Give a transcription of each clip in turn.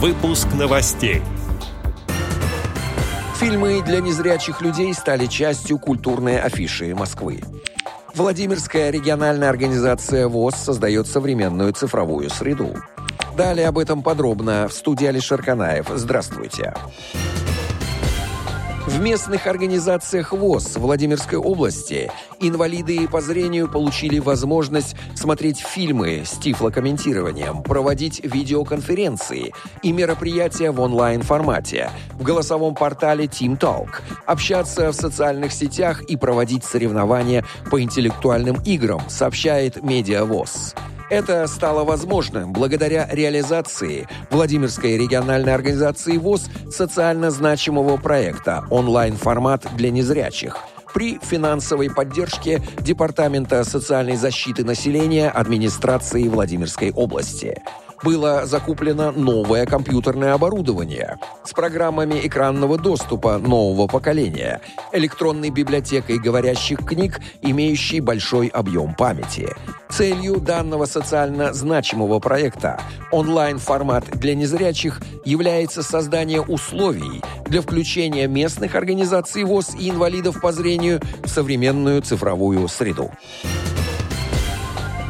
Выпуск новостей. Фильмы для незрячих людей стали частью культурной афиши Москвы. Владимирская региональная организация ВОЗ создает современную цифровую среду. Далее об этом подробно в студии Алишер Канаев. Здравствуйте. Здравствуйте. В местных организациях ВОЗ Владимирской области. Инвалиды по зрению получили возможность смотреть фильмы с тифлокомментированием, проводить видеоконференции и мероприятия в онлайн-формате, в голосовом портале Team Talk, общаться в социальных сетях и проводить соревнования по интеллектуальным играм, сообщает Медиавоз. Это стало возможным благодаря реализации Владимирской региональной организации ВОЗ социально значимого проекта «Онлайн-формат для незрячих», при финансовой поддержке Департамента социальной защиты населения администрации Владимирской области – было закуплено новое компьютерное оборудование с программами экранного доступа нового поколения, электронной библиотекой говорящих книг, имеющей большой объем памяти. Целью данного социально значимого проекта онлайн-формат для незрячих является создание условий для включения местных организаций ВОЗ и инвалидов по зрению в современную цифровую среду.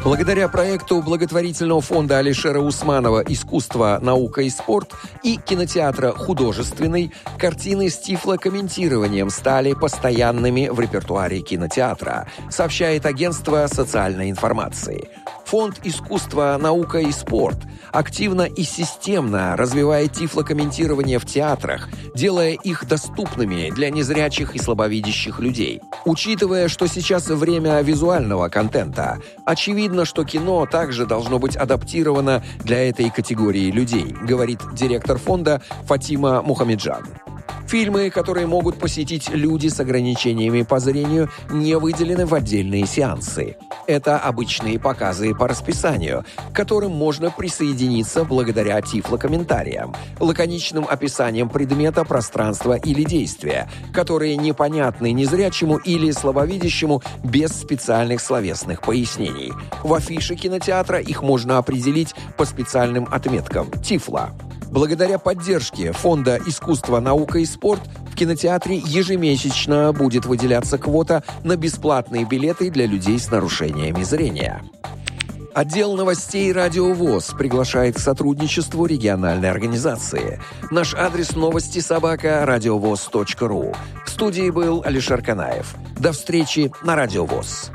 Благодаря проекту благотворительного фонда Алишера Усманова «Искусство, наука и спорт» и кинотеатра «Художественный» картины с тифлокомментированием стали постоянными в репертуаре кинотеатра, сообщает агентство социальной информации. Фонд «Искусство, наука и спорт» активно и системно развивает тифлокомментирование в театрах, делая их доступными для незрячих и слабовидящих людей. Учитывая, что сейчас время визуального контента, очевидно, что кино также должно быть адаптировано для этой категории людей, говорит директор фонда Фатима Мухамеджан. Фильмы, которые могут посетить люди с ограничениями по зрению, не выделены в отдельные сеансы. Это обычные показы по расписанию, к которым можно присоединиться благодаря тифлокомментариям, лаконичным описанием предмета, пространства или действия, которые непонятны незрячему или слабовидящему без специальных словесных пояснений. В афише кинотеатра их можно определить по специальным отметкам «Тифла». Благодаря поддержке Фонда «Искусство, наука и спорт» в кинотеатре ежемесячно будет выделяться квота на бесплатные билеты для людей с нарушениями зрения. Отдел новостей «Радио ВОЗ» приглашает к сотрудничеству региональной организации. Наш адрес новости собака радиовоз.ру. В студии был Алишер Канаев. До встречи на «Радио ВОЗ».